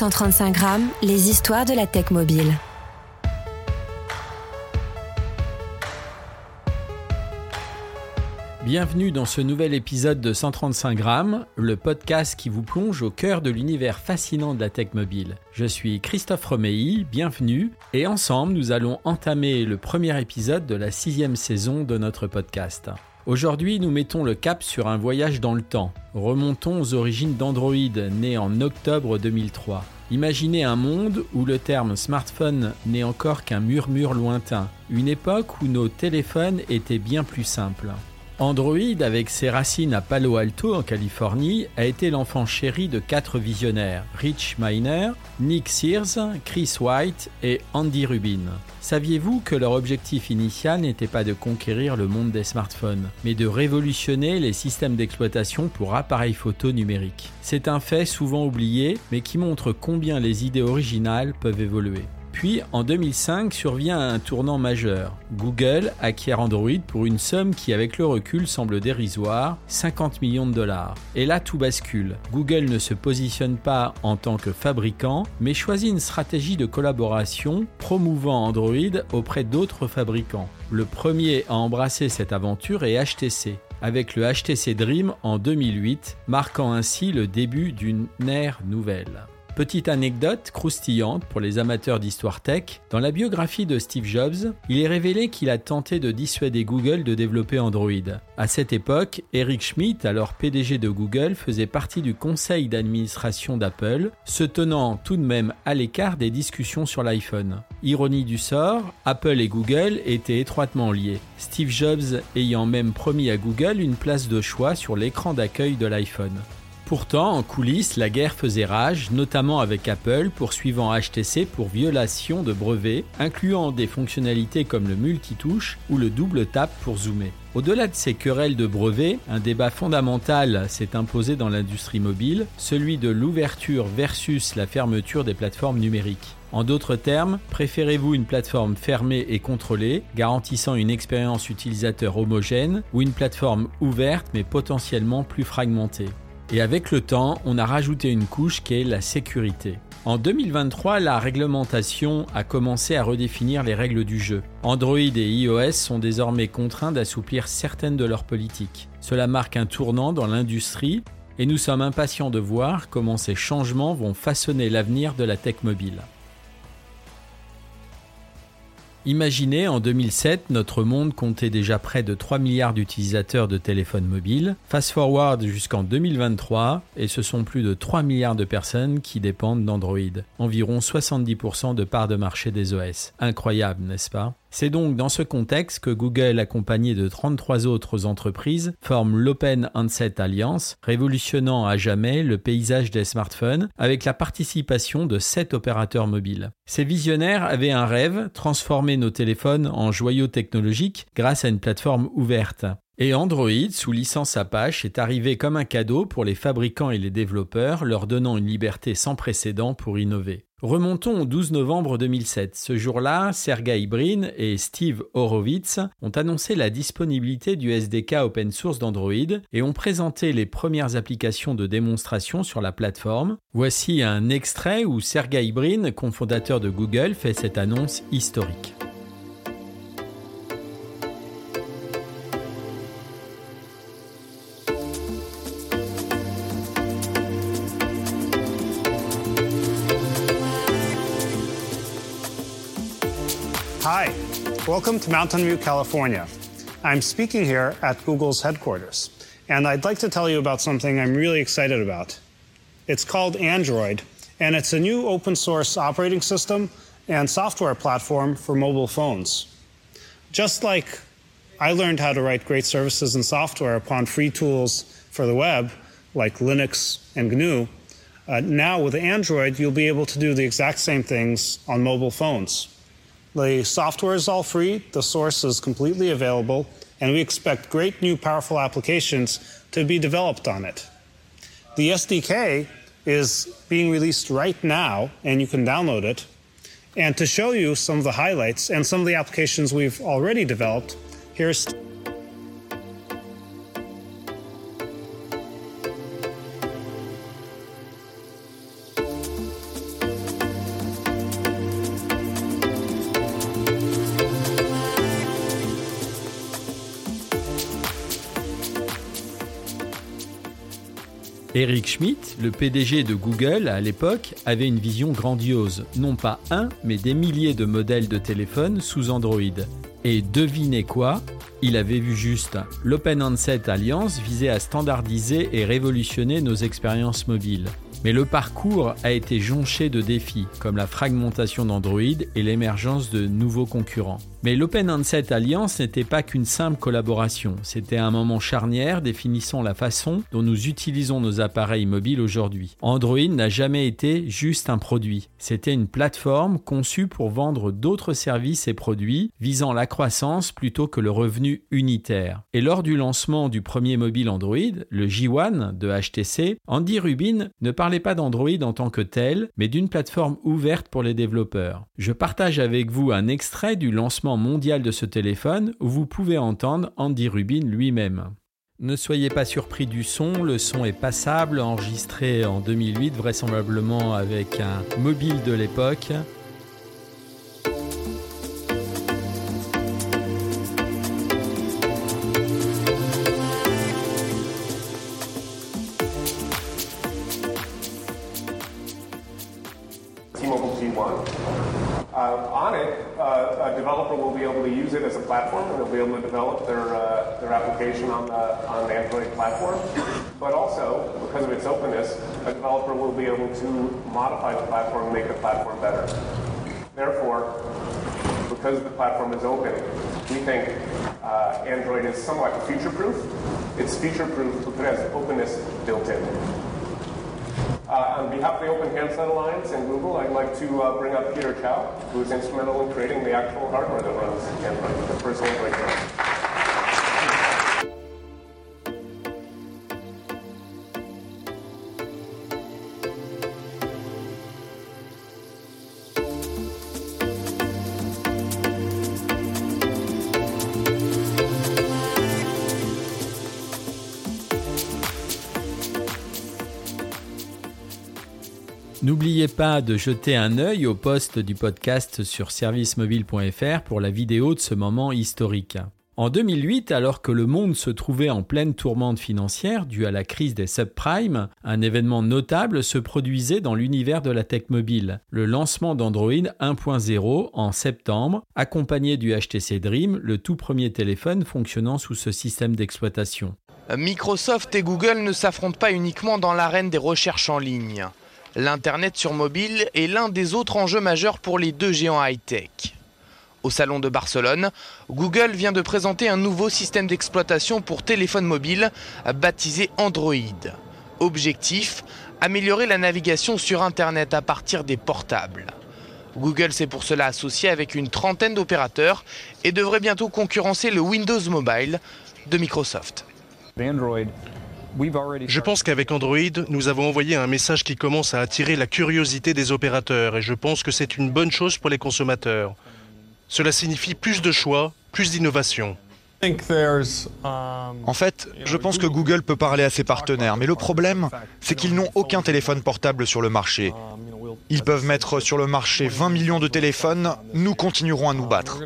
135 grammes, les histoires de la tech mobile. Bienvenue dans ce nouvel épisode de 135 grammes, le podcast qui vous plonge au cœur de l'univers fascinant de la tech mobile. Je suis Christophe Romeilly, bienvenue, et ensemble nous allons entamer le premier épisode de la sixième saison de notre podcast. Aujourd'hui, nous mettons le cap sur un voyage dans le temps. Remontons aux origines d'Android, né en octobre 2003. Imaginez un monde où le terme smartphone n'est encore qu'un murmure lointain, une époque où nos téléphones étaient bien plus simples. Android, avec ses racines à Palo Alto en Californie, a été l'enfant chéri de quatre visionnaires, Rich Miner, Nick Sears, Chris White et Andy Rubin. Saviez-vous que leur objectif initial n'était pas de conquérir le monde des smartphones, mais de révolutionner les systèmes d'exploitation pour appareils photo numériques? C'est un fait souvent oublié, mais qui montre combien les idées originales peuvent évoluer. Puis en 2005 survient un tournant majeur. Google acquiert Android pour une somme qui avec le recul semble dérisoire, 50 millions de dollars. Et là tout bascule. Google ne se positionne pas en tant que fabricant, mais choisit une stratégie de collaboration promouvant Android auprès d'autres fabricants. Le premier à embrasser cette aventure est HTC avec le HTC Dream en 2008, marquant ainsi le début d'une ère nouvelle. Petite anecdote croustillante pour les amateurs d'histoire tech, dans la biographie de Steve Jobs, il est révélé qu'il a tenté de dissuader Google de développer Android. À cette époque, Eric Schmidt, alors PDG de Google, faisait partie du conseil d'administration d'Apple, se tenant tout de même à l'écart des discussions sur l'iPhone. Ironie du sort, Apple et Google étaient étroitement liés, Steve Jobs ayant même promis à Google une place de choix sur l'écran d'accueil de l'iPhone. Pourtant, en coulisses, la guerre faisait rage, notamment avec Apple, poursuivant HTC pour violation de brevets, incluant des fonctionnalités comme le multitouche ou le double tap pour zoomer. Au-delà de ces querelles de brevets, un débat fondamental s'est imposé dans l'industrie mobile, celui de l'ouverture versus la fermeture des plateformes numériques. En d'autres termes, préférez-vous une plateforme fermée et contrôlée, garantissant une expérience utilisateur homogène, ou une plateforme ouverte mais potentiellement plus fragmentée? Et avec le temps, on a rajouté une couche qui est la sécurité. En 2023, la réglementation a commencé à redéfinir les règles du jeu. Android et iOS sont désormais contraints d'assouplir certaines de leurs politiques. Cela marque un tournant dans l'industrie et nous sommes impatients de voir comment ces changements vont façonner l'avenir de la tech mobile. Imaginez, en 2007, notre monde comptait déjà près de 3 milliards d'utilisateurs de téléphones mobiles. Fast forward jusqu'en 2023, et ce sont plus de 3 milliards de personnes qui dépendent d'Android. Environ 70% de part de marché des OS. Incroyable, n'est-ce pas? C'est donc dans ce contexte que Google, accompagné de 33 autres entreprises, forme l'Open Handset Alliance, révolutionnant à jamais le paysage des smartphones avec la participation de 7 opérateurs mobiles. Ces visionnaires avaient un rêve, transformer nos téléphones en joyaux technologiques grâce à une plateforme ouverte. Et Android, sous licence Apache, est arrivé comme un cadeau pour les fabricants et les développeurs, leur donnant une liberté sans précédent pour innover. Remontons au 12 novembre 2007. Ce jour-là, Sergey Brin et Steve Horowitz ont annoncé la disponibilité du SDK open source d'Android et ont présenté les premières applications de démonstration sur la plateforme. Voici un extrait où Sergey Brin, cofondateur de Google, fait cette annonce historique. Welcome to Mountain View, California. I'm speaking here at Google's headquarters, and I'd like to tell you about something I'm really excited about. It's called Android, and it's a new open source operating system and software platform for mobile phones. Just like I learned how to write great services and software upon free tools for the web, like Linux and GNU, uh, now with Android, you'll be able to do the exact same things on mobile phones. The software is all free, the source is completely available, and we expect great new powerful applications to be developed on it. The SDK is being released right now, and you can download it. And to show you some of the highlights and some of the applications we've already developed, here's Eric Schmidt, le PDG de Google à l'époque, avait une vision grandiose, non pas un, mais des milliers de modèles de téléphones sous Android. Et devinez quoi? Il avait vu juste. L'Open Handset Alliance visait à standardiser et révolutionner nos expériences mobiles. Mais le parcours a été jonché de défis, comme la fragmentation d'Android et l'émergence de nouveaux concurrents. Mais l'Open Handset Alliance n'était pas qu'une simple collaboration, c'était un moment charnière définissant la façon dont nous utilisons nos appareils mobiles aujourd'hui. Android n'a jamais été juste un produit, c'était une plateforme conçue pour vendre d'autres services et produits visant la croissance plutôt que le revenu unitaire. Et lors du lancement du premier mobile Android, le J1 de HTC, Andy Rubin ne parlait pas d'Android en tant que tel, mais d'une plateforme ouverte pour les développeurs. Je partage avec vous un extrait du lancement mondial de ce téléphone vous pouvez entendre Andy Rubin lui-même. Ne soyez pas surpris du son, le son est passable, enregistré en 2008 vraisemblablement avec un mobile de l'époque. Platform, a developer will be able to use it as a platform They'll be able to develop their, uh, their application on the, on the Android platform. But also, because of its openness, a developer will be able to modify the platform and make the platform better. Therefore, because the platform is open, we think uh, Android is somewhat future-proof. It's future-proof because it has openness built in. Uh, on behalf of the Open Handset Alliance and Google, I'd like to uh, bring up Peter Chow, who is instrumental in creating the actual hardware that runs the first Android N'oubliez pas de jeter un œil au post du podcast sur servicemobile.fr pour la vidéo de ce moment historique. En 2008, alors que le monde se trouvait en pleine tourmente financière due à la crise des subprimes, un événement notable se produisait dans l'univers de la tech mobile, le lancement d'Android 1.0 en septembre, accompagné du HTC Dream, le tout premier téléphone fonctionnant sous ce système d'exploitation. Microsoft et Google ne s'affrontent pas uniquement dans l'arène des recherches en ligne. L'Internet sur mobile est l'un des autres enjeux majeurs pour les deux géants high-tech. Au Salon de Barcelone, Google vient de présenter un nouveau système d'exploitation pour téléphone mobile baptisé Android. Objectif, améliorer la navigation sur Internet à partir des portables. Google s'est pour cela associé avec une trentaine d'opérateurs et devrait bientôt concurrencer le Windows Mobile de Microsoft. Je pense qu'avec Android, nous avons envoyé un message qui commence à attirer la curiosité des opérateurs et je pense que c'est une bonne chose pour les consommateurs. Cela signifie plus de choix, plus d'innovation. En fait, je pense que Google peut parler à ses partenaires, mais le problème, c'est qu'ils n'ont aucun téléphone portable sur le marché. Ils peuvent mettre sur le marché 20 millions de téléphones, nous continuerons à nous battre.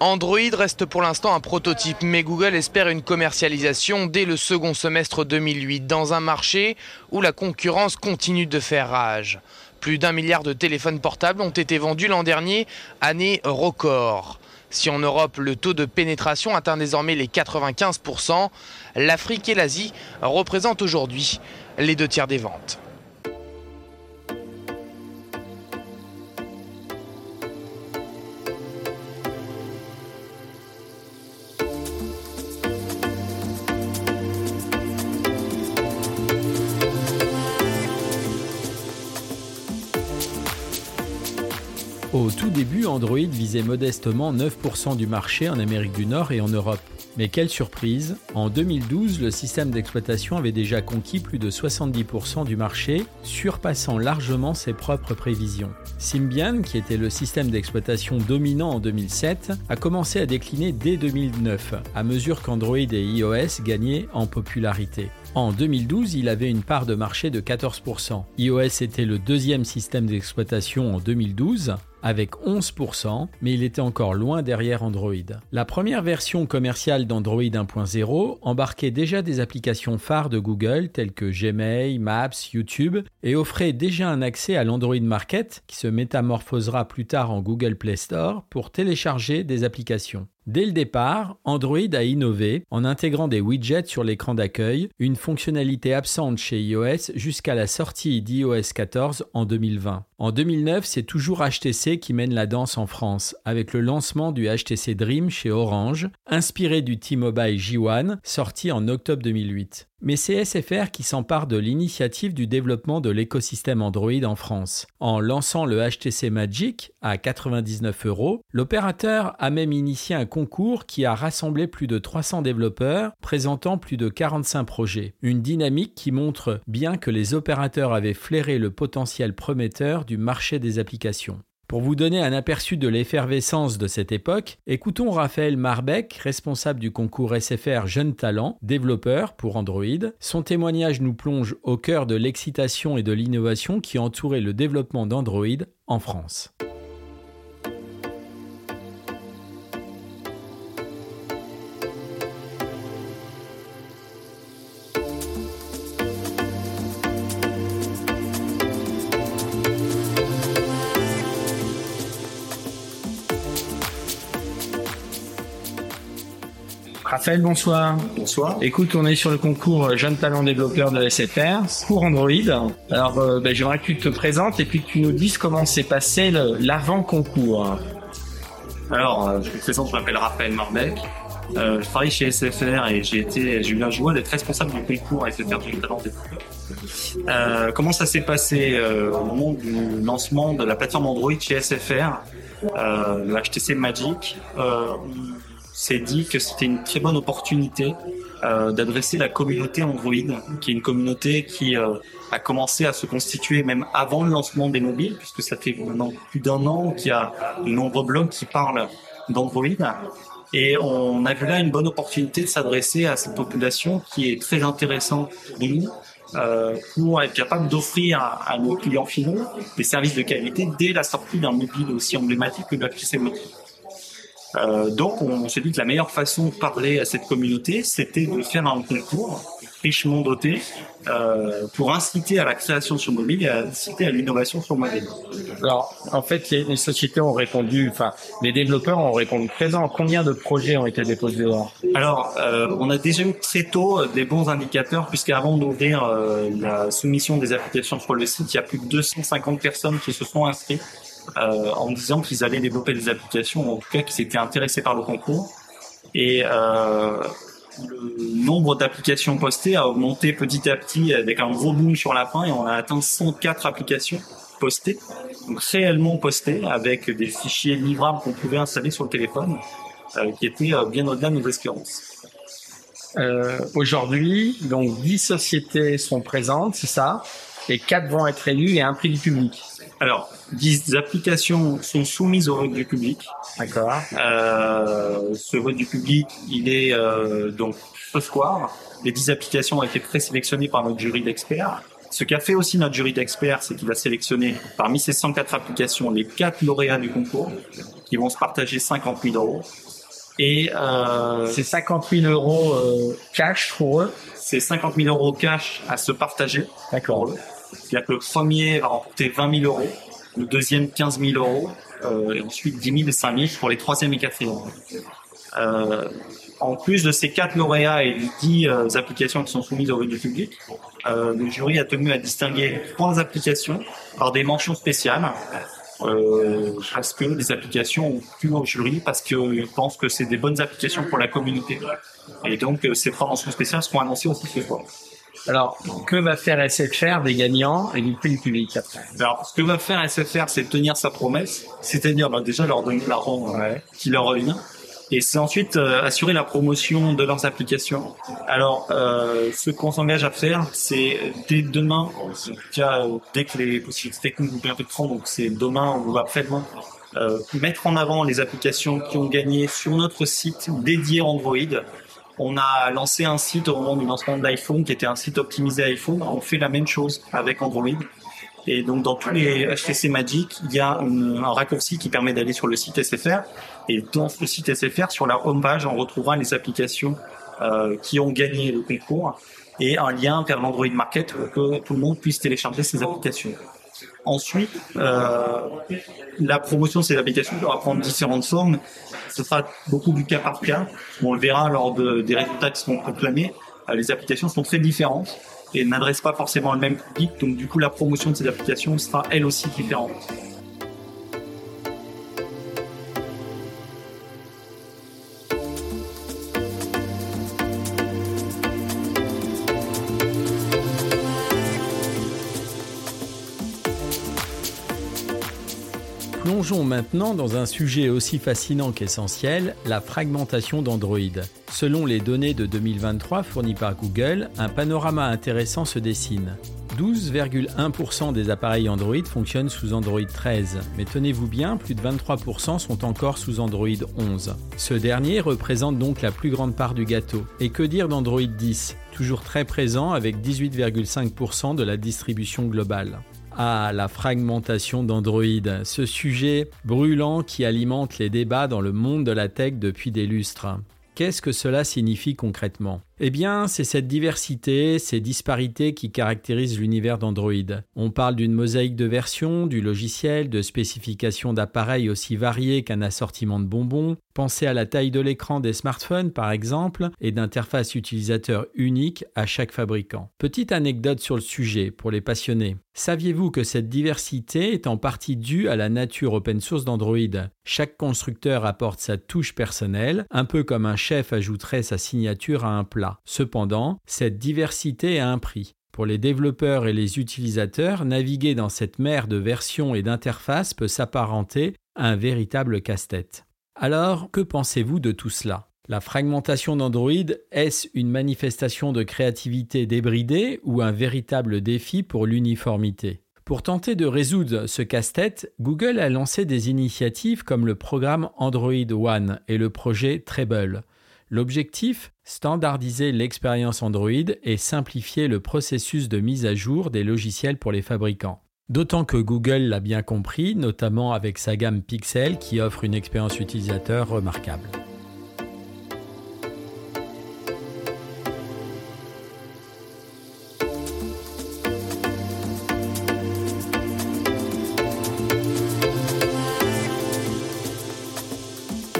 Android reste pour l'instant un prototype, mais Google espère une commercialisation dès le second semestre 2008 dans un marché où la concurrence continue de faire rage. Plus d'un milliard de téléphones portables ont été vendus l'an dernier, année record. Si en Europe le taux de pénétration atteint désormais les 95%, l'Afrique et l'Asie représentent aujourd'hui les deux tiers des ventes. Au tout début, Android visait modestement 9% du marché en Amérique du Nord et en Europe. Mais quelle surprise, en 2012, le système d'exploitation avait déjà conquis plus de 70% du marché, surpassant largement ses propres prévisions. Symbian, qui était le système d'exploitation dominant en 2007, a commencé à décliner dès 2009, à mesure qu'Android et iOS gagnaient en popularité. En 2012, il avait une part de marché de 14%. iOS était le deuxième système d'exploitation en 2012, avec 11%, mais il était encore loin derrière Android. La première version commerciale d'Android 1.0 embarquait déjà des applications phares de Google telles que Gmail, Maps, YouTube et offrait déjà un accès à l'Android Market qui se métamorphosera plus tard en Google Play Store pour télécharger des applications. Dès le départ, Android a innové en intégrant des widgets sur l'écran d'accueil, une fonctionnalité absente chez iOS jusqu'à la sortie d'iOS 14 en 2020. En 2009, c'est toujours HTC qui mène la danse en France, avec le lancement du HTC Dream chez Orange, inspiré du T-Mobile J1, sorti en octobre 2008. Mais c'est SFR qui s'empare de l'initiative du développement de l'écosystème Android en France. En lançant le HTC Magic à 99 euros, l'opérateur a même initié un concours qui a rassemblé plus de 300 développeurs présentant plus de 45 projets. Une dynamique qui montre bien que les opérateurs avaient flairé le potentiel prometteur du marché des applications. Pour vous donner un aperçu de l'effervescence de cette époque, écoutons Raphaël Marbeck, responsable du concours SFR Jeunes Talents, développeur pour Android. Son témoignage nous plonge au cœur de l'excitation et de l'innovation qui entourait le développement d'Android en France. Raphaël, bonsoir. Bonsoir. Écoute, on est sur le concours Jeunes Talents Développeurs de SFR pour Android. Alors, euh, ben, j'aimerais que tu te présentes et puis que tu nous dises comment s'est passé l'avant-concours. Alors, euh, je me présente, je m'appelle Raphaël Marbeck. Euh, je travaille chez SFR et j'ai été, j'ai eu la joie d'être responsable du concours SFR Jeunes Talents Développeurs. Euh, comment ça s'est passé au moment du lancement de la plateforme Android chez SFR, le HTC Magic s'est dit que c'était une très bonne opportunité euh, d'adresser la communauté Android, qui est une communauté qui euh, a commencé à se constituer même avant le lancement des mobiles, puisque ça fait maintenant plus d'un an qu'il y a de nombreux blogs qui parlent d'Android. Et on a vu là une bonne opportunité de s'adresser à cette population qui est très intéressante pour nous, euh, pour être capable d'offrir à, nos clients finaux des services de qualité dès la sortie d'un mobile aussi emblématique que le HTC Mobile. Euh, donc, on, s'est dit que la meilleure façon de parler à cette communauté, c'était de faire un concours richement doté euh, pour inciter à la création sur mobile et inciter à l'innovation sur mobile. Alors, en fait, les, sociétés ont répondu, enfin, les développeurs ont répondu présent. Combien de projets ont été déposés dehors? Alors, euh, on a déjà eu très tôt des bons indicateurs, puisqu'avant d'ouvrir euh, la soumission des applications sur le site, il y a plus de 250 personnes qui se sont inscrites euh, en disant qu'ils allaient développer des applications, en tout cas qu'ils étaient intéressés par le concours. Et euh, le nombre d'applications postées a augmenté petit à petit avec un gros boom sur la fin et on a atteint 104 applications postées, donc réellement postées avec des fichiers livrables qu'on pouvait installer sur le téléphone, euh, qui étaient bien au-delà de nos espérances. Aujourd'hui, donc 10 sociétés sont présentes, c'est ça, et 4 vont être élues et un prix du public. Alors, 10 applications sont soumises au vote du public. D'accord. Euh, ce vote du public, il est euh, donc ce soir. Les 10 applications ont été présélectionnées par notre jury d'experts. Ce qu'a fait aussi notre jury d'experts, c'est qu'il a sélectionné parmi ces 104 applications les 4 lauréats du concours qui vont se partager 50 000 euros. Et euh, c'est 50 000 euros euh, cash pour eux. C'est 50 000 euros cash à se partager. D'accord. C'est-à-dire que le premier va remporter 20 000 euros, le deuxième 15 000 euros, euh, et ensuite 10 000 et 5 000 pour les troisième et quatrième. Euh, en plus de ces quatre lauréats et les 10 euh, applications qui sont soumises au vote du public, euh, le jury a tenu à distinguer trois applications par des mentions spéciales. Parce que des applications ont pu au jury parce qu'ils pensent que c'est des bonnes applications pour la communauté. Et donc ces trois mentions spéciales seront annoncées aussi ce soir. Alors, que va faire SFR des gagnants et du prix du public après Alors, ce que va faire SFR, c'est tenir sa promesse, c'est-à-dire bah, déjà leur donner l'argent ouais. qui leur revient, et c'est ensuite euh, assurer la promotion de leurs applications. Alors, euh, ce qu'on s'engage à faire, c'est dès demain, dès que les possibilités techniques nous permettent de prendre, donc c'est demain ou après-demain, euh, mettre en avant les applications qui ont gagné sur notre site dédié Android on a lancé un site au moment du lancement de l'iPhone qui était un site optimisé iPhone. On fait la même chose avec Android. Et donc dans tous les HTC Magic, il y a un, raccourci qui permet d'aller sur le site SFR. Et dans ce site SFR, sur la home page, on retrouvera les applications euh, qui ont gagné le concours et un lien vers l'Android Market pour que tout le monde puisse télécharger ces applications. Ensuite, euh, la promotion de ces applications pourra prendre différentes formes. Ce sera beaucoup du cas par cas. On le verra lors de, des résultats qui seront proclamés. Euh, les applications sont très différentes et n'adressent pas forcément le même public. Donc du coup, la promotion de ces applications sera elle aussi différente. Plongeons maintenant dans un sujet aussi fascinant qu'essentiel, la fragmentation d'Android. Selon les données de 2023 fournies par Google, un panorama intéressant se dessine. 12,1% des appareils Android fonctionnent sous Android 13, mais tenez-vous bien, plus de 23% sont encore sous Android 11. Ce dernier représente donc la plus grande part du gâteau. Et que dire d'Android 10, toujours très présent avec 18,5% de la distribution globale à la fragmentation d'Android, ce sujet brûlant qui alimente les débats dans le monde de la tech depuis des lustres. Qu'est-ce que cela signifie concrètement? Eh bien, c'est cette diversité, ces disparités qui caractérisent l'univers d'Android. On parle d'une mosaïque de versions, du logiciel, de spécifications d'appareils aussi variées qu'un assortiment de bonbons. Pensez à la taille de l'écran des smartphones, par exemple, et d'interfaces utilisateurs uniques à chaque fabricant. Petite anecdote sur le sujet pour les passionnés. Saviez-vous que cette diversité est en partie due à la nature open source d'Android? Chaque constructeur apporte sa touche personnelle, un peu comme un chef ajouterait sa signature à un plat. Cependant, cette diversité a un prix. Pour les développeurs et les utilisateurs, naviguer dans cette mer de versions et d'interfaces peut s'apparenter à un véritable casse-tête. Alors, que pensez-vous de tout cela? La fragmentation d'Android, est-ce une manifestation de créativité débridée ou un véritable défi pour l'uniformité? Pour tenter de résoudre ce casse-tête, Google a lancé des initiatives comme le programme Android One et le projet Treble. L'objectif? Standardiser l'expérience Android et simplifier le processus de mise à jour des logiciels pour les fabricants. D'autant que Google l'a bien compris, notamment avec sa gamme Pixel qui offre une expérience utilisateur remarquable.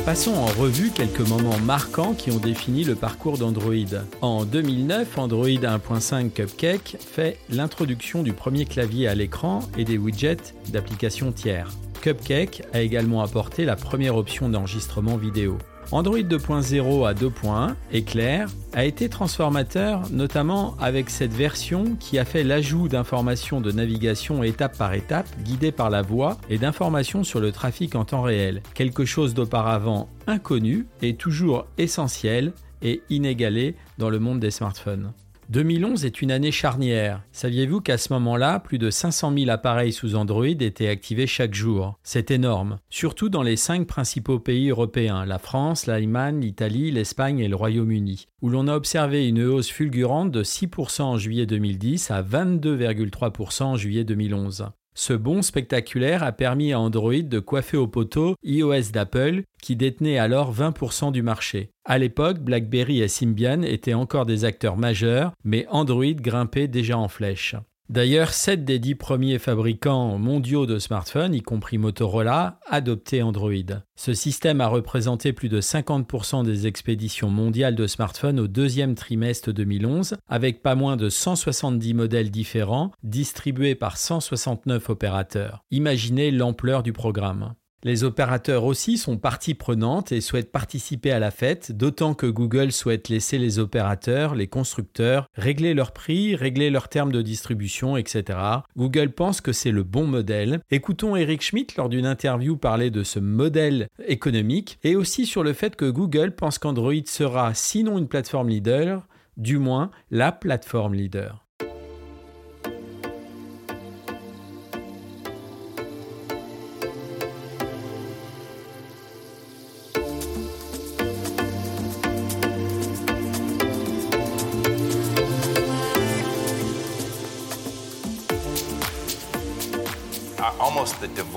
Passons en revue quelques moments marquants qui ont défini le parcours d'Android. En 2009, Android 1.5 Cupcake fait l'introduction du premier clavier à l'écran et des widgets d'applications tiers. Cupcake a également apporté la première option d'enregistrement vidéo. Android 2.0 à 2.1, Éclair, a été transformateur notamment avec cette version qui a fait l'ajout d'informations de navigation étape par étape guidées par la voix et d'informations sur le trafic en temps réel, quelque chose d'auparavant inconnu et toujours essentiel et inégalé dans le monde des smartphones. 2011 est une année charnière. Saviez-vous qu'à ce moment-là, plus de 500 000 appareils sous Android étaient activés chaque jour? C'est énorme, surtout dans les cinq principaux pays européens, la France, l'Allemagne, l'Italie, l'Espagne et le Royaume-Uni, où l'on a observé une hausse fulgurante de 6% en juillet 2010 à 22,3% en juillet 2011. Ce bond spectaculaire a permis à Android de coiffer au poteau iOS d'Apple, qui détenait alors 20% du marché. À l'époque, BlackBerry et Symbian étaient encore des acteurs majeurs, mais Android grimpait déjà en flèche. D'ailleurs, 7 des 10 premiers fabricants mondiaux de smartphones, y compris Motorola, adoptaient Android. Ce système a représenté plus de 50% des expéditions mondiales de smartphones au deuxième trimestre 2011, avec pas moins de 170 modèles différents distribués par 169 opérateurs. Imaginez l'ampleur du programme. Les opérateurs aussi sont partie prenante et souhaitent participer à la fête, d'autant que Google souhaite laisser les opérateurs, les constructeurs, régler leurs prix, régler leurs termes de distribution, etc. Google pense que c'est le bon modèle. Écoutons Eric Schmidt lors d'une interview parler de ce modèle économique et aussi sur le fait que Google pense qu'Android sera, sinon une plateforme leader, du moins la plateforme leader.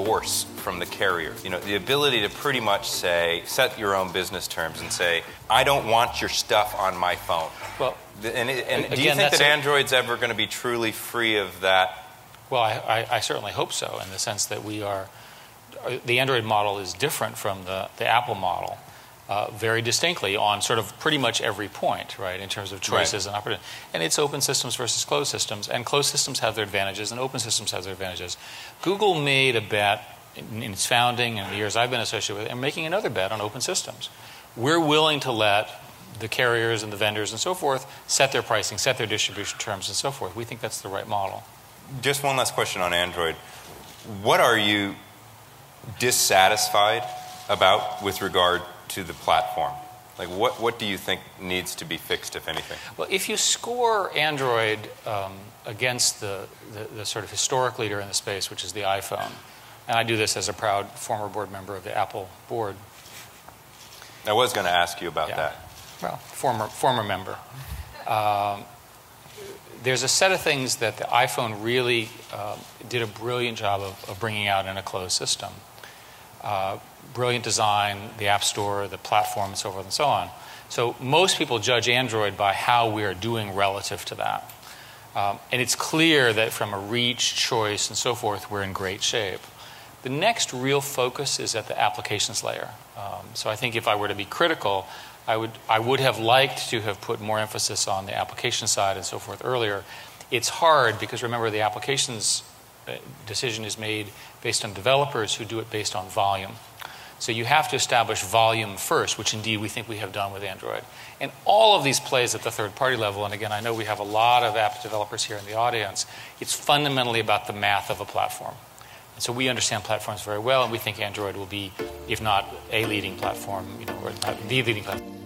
Divorce from the carrier. You know, the ability to pretty much say, set your own business terms and say, I don't want your stuff on my phone. Well, and, it, and again, do you think that Android's ever going to be truly free of that? Well, I, I, I certainly hope so, in the sense that we are, uh, the Android model is different from the, the Apple model. Uh, very distinctly on sort of pretty much every point, right, in terms of choices and opportunity. And it's open systems versus closed systems, and closed systems have their advantages, and open systems have their advantages. Google made a bet in, in its founding and the years I've been associated with it, and making another bet on open systems. We're willing to let the carriers and the vendors and so forth set their pricing, set their distribution terms, and so forth. We think that's the right model. Just one last question on Android. What are you dissatisfied about with regard to the platform? Like, what, what do you think needs to be fixed, if anything? Well, if you score Android um, against the, the, the sort of historic leader in the space, which is the iPhone, and I do this as a proud former board member of the Apple board, I was going to ask you about Yeah. that. well, former, former member, um, there's a set of things that the iPhone really um, did a brilliant job of, of bringing out in a closed system. Uh, brilliant design, the App Store, the platform, and so forth and so on. So most people judge Android by how we are doing relative to that. Um, and it's clear that from a reach, choice, and so forth, we're in great shape. The next real focus is at the applications layer. Um, so I think if I were to be critical, I would, I would have liked to have put more emphasis on the application side and so forth earlier. It's hard because remember, the applications uh, decision is made based on developers who do it based on volume. So you have to establish volume first, which indeed we think we have done with Android. And all of these plays at the third party level, and again, I know we have a lot of app developers here in the audience, it's fundamentally about the math of a platform. And so we understand platforms very well, and we think Android will be, if not a leading platform, you know, or the leading platform.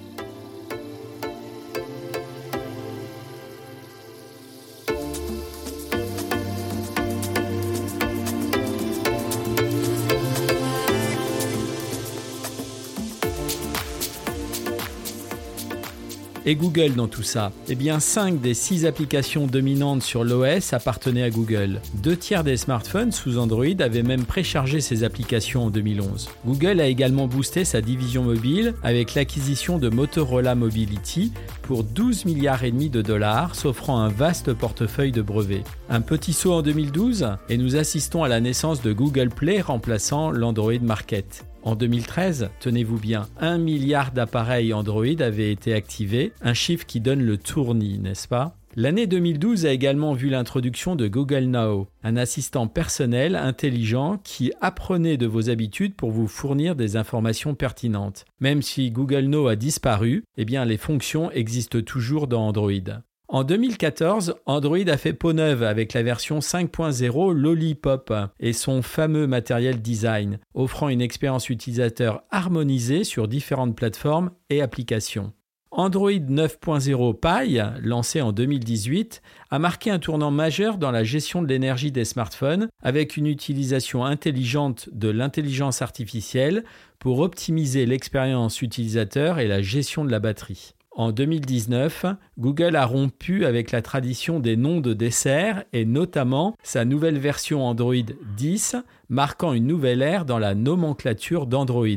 Et Google dans tout ça? Eh bien, 5 des 6 applications dominantes sur l'OS appartenaient à Google. Deux tiers des smartphones sous Android avaient même préchargé ces applications en 2011. Google a également boosté sa division mobile avec l'acquisition de Motorola Mobility pour 12 milliards et demi de dollars, s'offrant un vaste portefeuille de brevets. Un petit saut en 2012 et nous assistons à la naissance de Google Play remplaçant l'Android Market. En 2013, tenez-vous bien, 1 milliard d'appareils Android avaient été activés, un chiffre qui donne le tournis, n'est-ce pas? L'année 2012 a également vu l'introduction de Google Now, un assistant personnel intelligent qui apprenait de vos habitudes pour vous fournir des informations pertinentes. Même si Google Now a disparu, eh les fonctions existent toujours dans Android. En 2014, Android a fait peau neuve avec la version 5.0 Lollipop et son fameux matériel design, offrant une expérience utilisateur harmonisée sur différentes plateformes et applications. Android 9.0 Pie, lancé en 2018, a marqué un tournant majeur dans la gestion de l'énergie des smartphones avec une utilisation intelligente de l'intelligence artificielle pour optimiser l'expérience utilisateur et la gestion de la batterie. En 2019, Google a rompu avec la tradition des noms de dessert et notamment sa nouvelle version Android 10, marquant une nouvelle ère dans la nomenclature d'Android.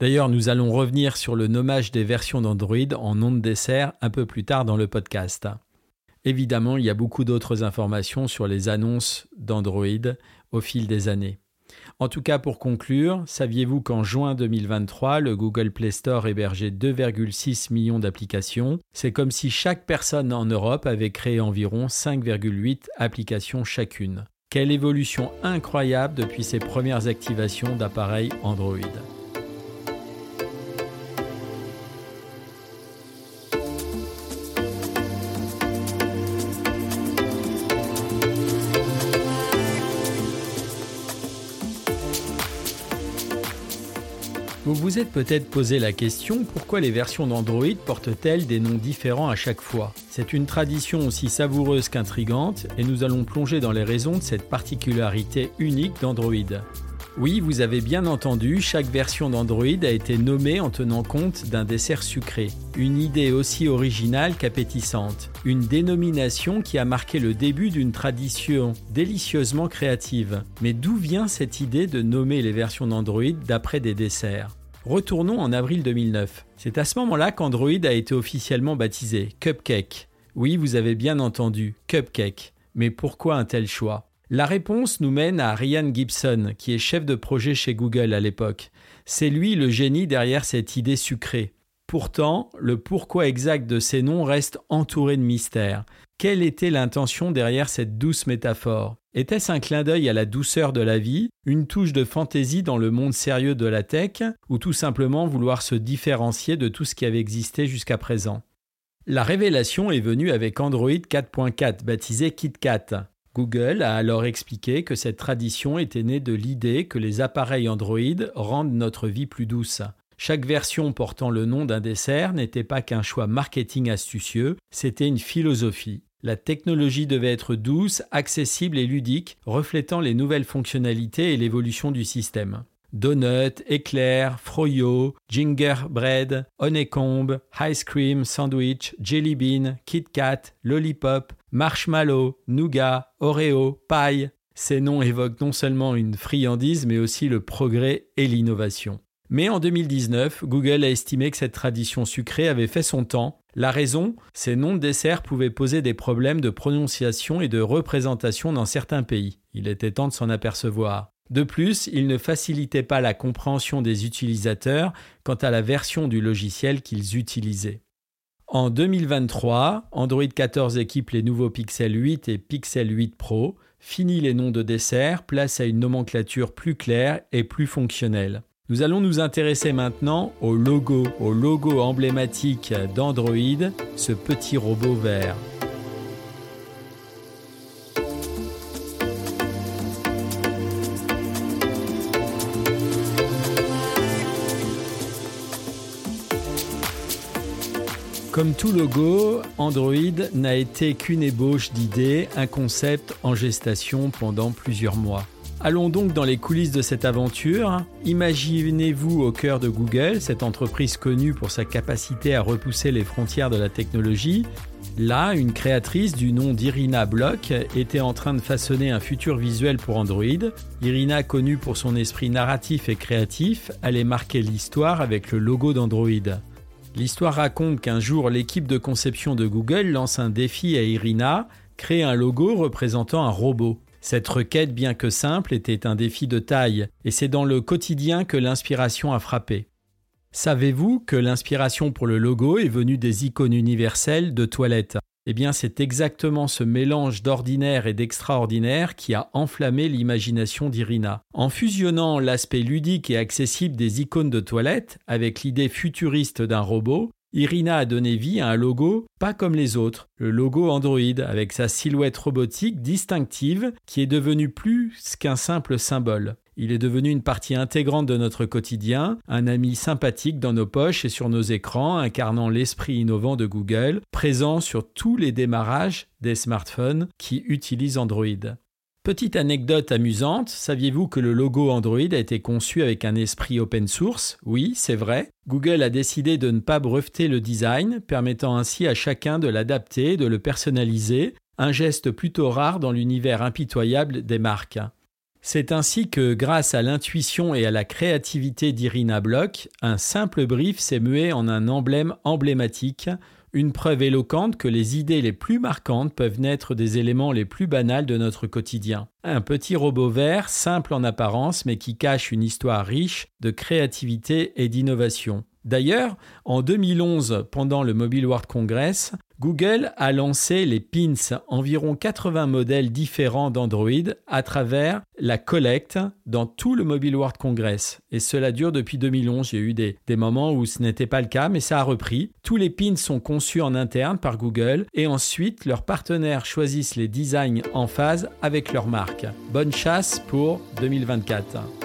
D'ailleurs, nous allons revenir sur le nommage des versions d'Android en nom de dessert un peu plus tard dans le podcast. Évidemment, il y a beaucoup d'autres informations sur les annonces d'Android au fil des années. En tout cas, pour conclure, saviez-vous qu'en juin 2023, le Google Play Store hébergeait 2,6 millions d'applications? C'est comme si chaque personne en Europe avait créé environ 5,8 applications chacune. Quelle évolution incroyable depuis ses premières activations d'appareils Android. Vous êtes peut-être posé la question pourquoi les versions d'Android portent-elles des noms différents à chaque fois? C'est une tradition aussi savoureuse qu'intrigante et nous allons plonger dans les raisons de cette particularité unique d'Android. Oui, vous avez bien entendu, chaque version d'Android a été nommée en tenant compte d'un dessert sucré. Une idée aussi originale qu'appétissante. Une dénomination qui a marqué le début d'une tradition délicieusement créative. Mais d'où vient cette idée de nommer les versions d'Android d'après des desserts? Retournons en avril 2009. C'est à ce moment-là qu'Android a été officiellement baptisé Cupcake. Oui, vous avez bien entendu, Cupcake. Mais pourquoi un tel choix? La réponse nous mène à Ryan Gibson, qui est chef de projet chez Google à l'époque. C'est lui le génie derrière cette idée sucrée. Pourtant, le pourquoi exact de ces noms reste entouré de mystères. Quelle était l'intention derrière cette douce métaphore? Était-ce un clin d'œil à la douceur de la vie, une touche de fantaisie dans le monde sérieux de la tech, ou tout simplement vouloir se différencier de tout ce qui avait existé jusqu'à présent? La révélation est venue avec Android 4.4, baptisé KitKat. Google a alors expliqué que cette tradition était née de l'idée que les appareils Android rendent notre vie plus douce. Chaque version portant le nom d'un dessert n'était pas qu'un choix marketing astucieux, c'était une philosophie. La technologie devait être douce, accessible et ludique, reflétant les nouvelles fonctionnalités et l'évolution du système. Donut, éclair, froyo, gingerbread, honeycomb, ice cream, sandwich, jelly bean, Kit Kat, lollipop, marshmallow, nougat, oreo, paille. Ces noms évoquent non seulement une friandise mais aussi le progrès et l'innovation. Mais en 2019, Google a estimé que cette tradition sucrée avait fait son temps. La raison, ces noms de desserts pouvaient poser des problèmes de prononciation et de représentation dans certains pays. Il était temps de s'en apercevoir. De plus, ils ne facilitaient pas la compréhension des utilisateurs quant à la version du logiciel qu'ils utilisaient. En 2023, Android 14 équipe les nouveaux Pixel 8 et Pixel 8 Pro, finit les noms de desserts, place à une nomenclature plus claire et plus fonctionnelle. Nous allons nous intéresser maintenant au logo, au logo emblématique d'Android, ce petit robot vert. Comme tout logo, Android n'a été qu'une ébauche d'idées, un concept en gestation pendant plusieurs mois. Allons donc dans les coulisses de cette aventure. Imaginez-vous au cœur de Google, cette entreprise connue pour sa capacité à repousser les frontières de la technologie. Là, une créatrice du nom d'Irina Bloch était en train de façonner un futur visuel pour Android. Irina, connue pour son esprit narratif et créatif, allait marquer l'histoire avec le logo d'Android. L'histoire raconte qu'un jour, l'équipe de conception de Google lance un défi à Irina, créer un logo représentant un robot. Cette requête, bien que simple, était un défi de taille, et c'est dans le quotidien que l'inspiration a frappé. Savez-vous que l'inspiration pour le logo est venue des icônes universelles de toilettes? Eh bien, c'est exactement ce mélange d'ordinaire et d'extraordinaire qui a enflammé l'imagination d'Irina. En fusionnant l'aspect ludique et accessible des icônes de toilettes avec l'idée futuriste d'un robot, Irina a donné vie à un logo pas comme les autres, le logo Android avec sa silhouette robotique distinctive qui est devenu plus qu'un simple symbole. Il est devenu une partie intégrante de notre quotidien, un ami sympathique dans nos poches et sur nos écrans, incarnant l'esprit innovant de Google, présent sur tous les démarrages des smartphones qui utilisent Android. Petite anecdote amusante, saviez-vous que le logo Android a été conçu avec un esprit open source? Oui, c'est vrai. Google a décidé de ne pas breveter le design, permettant ainsi à chacun de l'adapter, de le personnaliser, un geste plutôt rare dans l'univers impitoyable des marques. C'est ainsi que, grâce à l'intuition et à la créativité d'Irina Bloch, un simple brief s'est mué en un emblème emblématique, une preuve éloquente que les idées les plus marquantes peuvent naître des éléments les plus banals de notre quotidien. Un petit robot vert, simple en apparence, mais qui cache une histoire riche de créativité et d'innovation. D'ailleurs, en 2011, pendant le Mobile World Congress, Google a lancé les Pins, environ 80 modèles différents d'Android à travers la collecte dans tout le Mobile World Congress. Et cela dure depuis 2011. Il y a eu des, moments où ce n'était pas le cas, mais ça a repris. Tous les pins sont conçus en interne par Google et ensuite leurs partenaires choisissent les designs en phase avec leur marque. Bonne chasse pour 2024.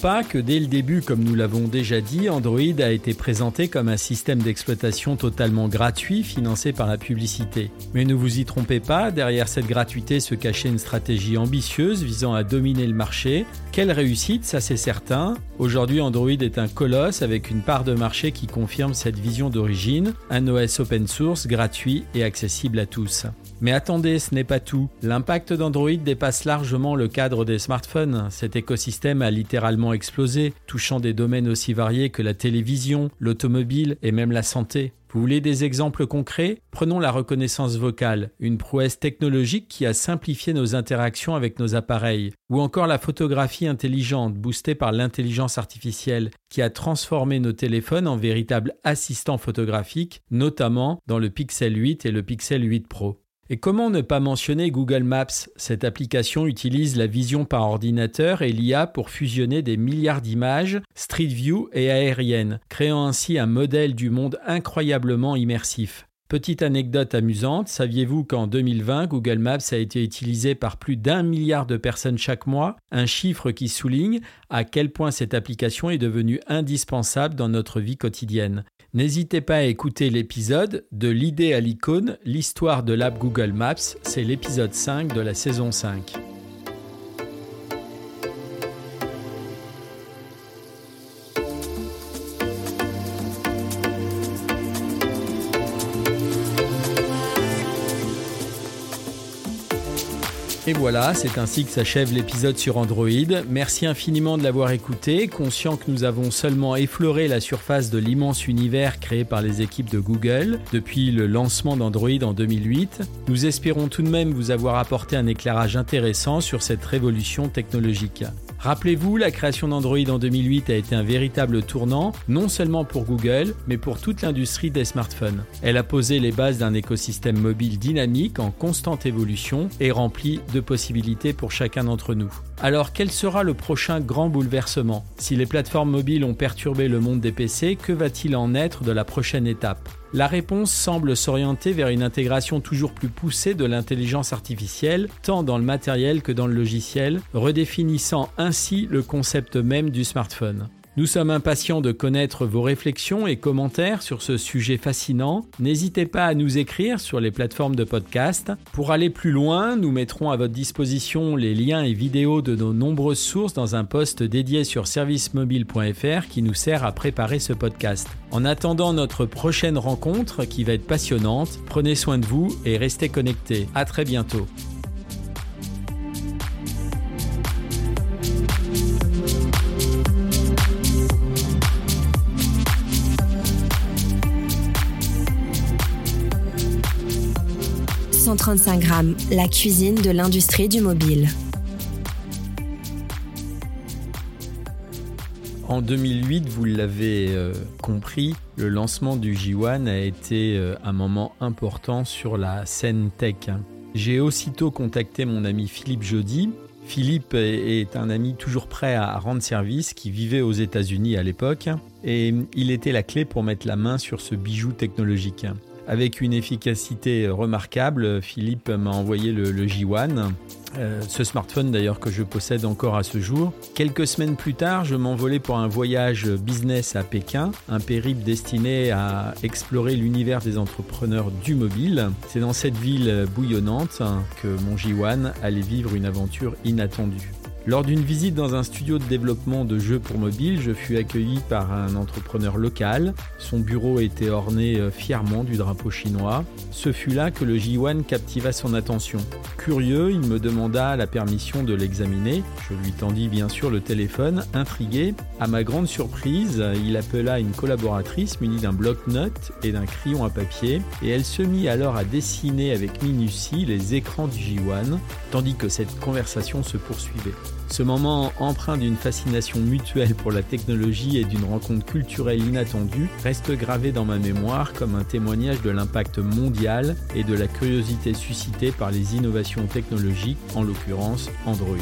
Pas que dès le début, comme nous l'avons déjà dit, Android a été présenté comme un système d'exploitation totalement gratuit financé par la publicité. Mais ne vous y trompez pas, derrière cette gratuité se cachait une stratégie ambitieuse visant à dominer le marché. Quelle réussite, ça c'est certain. Aujourd'hui, Android est un colosse avec une part de marché qui confirme cette vision d'origine, un OS open source gratuit et accessible à tous. Mais attendez, ce n'est pas tout. L'impact d'Android dépasse largement le cadre des smartphones. Cet écosystème a littéralement explosé, touchant des domaines aussi variés que la télévision, l'automobile et même la santé. Vous voulez des exemples concrets? Prenons la reconnaissance vocale, une prouesse technologique qui a simplifié nos interactions avec nos appareils, ou encore la photographie intelligente boostée par l'intelligence artificielle qui a transformé nos téléphones en véritables assistants photographiques, notamment dans le Pixel 8 et le Pixel 8 Pro. Et comment ne pas mentionner Google Maps? Cette application utilise la vision par ordinateur et l'IA pour fusionner des milliards d'images, Street View et aériennes, créant ainsi un modèle du monde incroyablement immersif. Petite anecdote amusante, saviez-vous qu'en 2020, Google Maps a été utilisé par plus d'un milliard de personnes chaque mois, un chiffre qui souligne à quel point cette application est devenue indispensable dans notre vie quotidienne. N'hésitez pas à écouter l'épisode de l'idée à l'icône, l'histoire de l'app Google Maps, c'est l'épisode 5 de la saison 5. Et voilà, c'est ainsi que s'achève l'épisode sur Android. Merci infiniment de l'avoir écouté, conscient que nous avons seulement effleuré la surface de l'immense univers créé par les équipes de Google depuis le lancement d'Android en 2008. Nous espérons tout de même vous avoir apporté un éclairage intéressant sur cette révolution technologique. Rappelez-vous, la création d'Android en 2008 a été un véritable tournant, non seulement pour Google, mais pour toute l'industrie des smartphones. Elle a posé les bases d'un écosystème mobile dynamique en constante évolution et rempli de possibilités pour chacun d'entre nous. Alors quel sera le prochain grand bouleversement? Si les plateformes mobiles ont perturbé le monde des PC, que va-t-il en être de la prochaine étape? La réponse semble s'orienter vers une intégration toujours plus poussée de l'intelligence artificielle, tant dans le matériel que dans le logiciel, redéfinissant ainsi le concept même du smartphone. Nous sommes impatients de connaître vos réflexions et commentaires sur ce sujet fascinant. N'hésitez pas à nous écrire sur les plateformes de podcast. Pour aller plus loin, nous mettrons à votre disposition les liens et vidéos de nos nombreuses sources dans un post dédié sur servicemobile.fr qui nous sert à préparer ce podcast. En attendant notre prochaine rencontre qui va être passionnante, prenez soin de vous et restez connectés. À très bientôt. 135 grammes, la cuisine de l'industrie du mobile. En 2008, vous l'avez euh, compris, le lancement du J1 a été euh, un moment important sur la scène tech. J'ai aussitôt contacté mon ami Philippe Jody. Philippe est un ami toujours prêt à rendre service, qui vivait aux États-Unis à l'époque, et il était la clé pour mettre la main sur ce bijou technologique. Avec une efficacité remarquable, Philippe m'a envoyé le, J1, euh, ce smartphone d'ailleurs que je possède encore à ce jour. Quelques semaines plus tard, je m'envolais pour un voyage business à Pékin, un périple destiné à explorer l'univers des entrepreneurs du mobile. C'est dans cette ville bouillonnante que mon J1 allait vivre une aventure inattendue. Lors d'une visite dans un studio de développement de jeux pour mobile, je fus accueilli par un entrepreneur local. Son bureau était orné euh, fièrement du drapeau chinois. Ce fut là que le J1 captiva son attention. Curieux, il me demanda la permission de l'examiner. Je lui tendis bien sûr le téléphone, intrigué. À ma grande surprise, il appela une collaboratrice munie d'un bloc-notes et d'un crayon à papier, et elle se mit alors à dessiner avec minutie les écrans du J1, tandis que cette conversation se poursuivait. Ce moment empreint d'une fascination mutuelle pour la technologie et d'une rencontre culturelle inattendue reste gravé dans ma mémoire comme un témoignage de l'impact mondial et de la curiosité suscitée par les innovations technologiques, en l'occurrence Android.